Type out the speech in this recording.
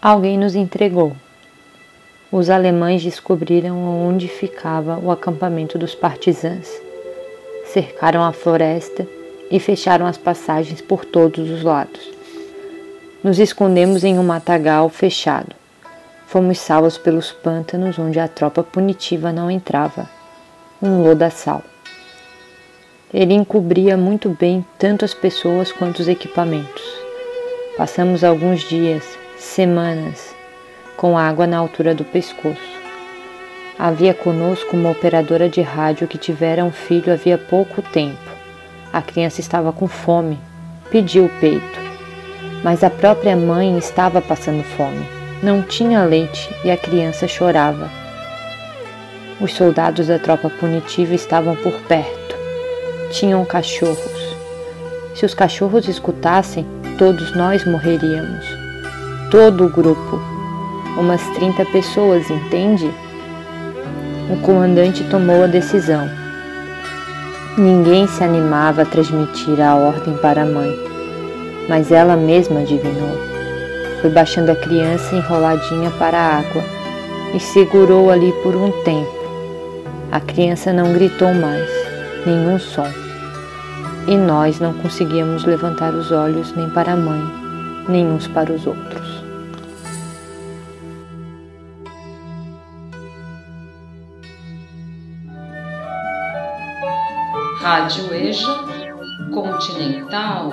Alguém nos entregou. Os alemães descobriram onde ficava o acampamento dos partisãs. Cercaram a floresta e fecharam as passagens por todos os lados. Nos escondemos em um matagal fechado. Fomos salvos pelos pântanos onde a tropa punitiva não entrava. Um lodaçal. Ele encobria muito bem tanto as pessoas quanto os equipamentos. Passamos alguns dias, semanas, com água na altura do pescoço. Havia conosco uma operadora de rádio que tivera um filho havia pouco tempo. A criança estava com fome, pediu o peito mas a própria mãe estava passando fome. Não tinha leite e a criança chorava. Os soldados da tropa punitiva estavam por perto. Tinham cachorros. Se os cachorros escutassem, todos nós morreríamos. Todo o grupo. Umas 30 pessoas, entende? O comandante tomou a decisão. Ninguém se animava a transmitir a ordem para a mãe mas ela mesma adivinhou. Foi baixando a criança enroladinha para a água e segurou ali por um tempo. A criança não gritou mais, nenhum som. E nós não conseguíamos levantar os olhos nem para a mãe, nem uns para os outros. Rádio EJA Continental.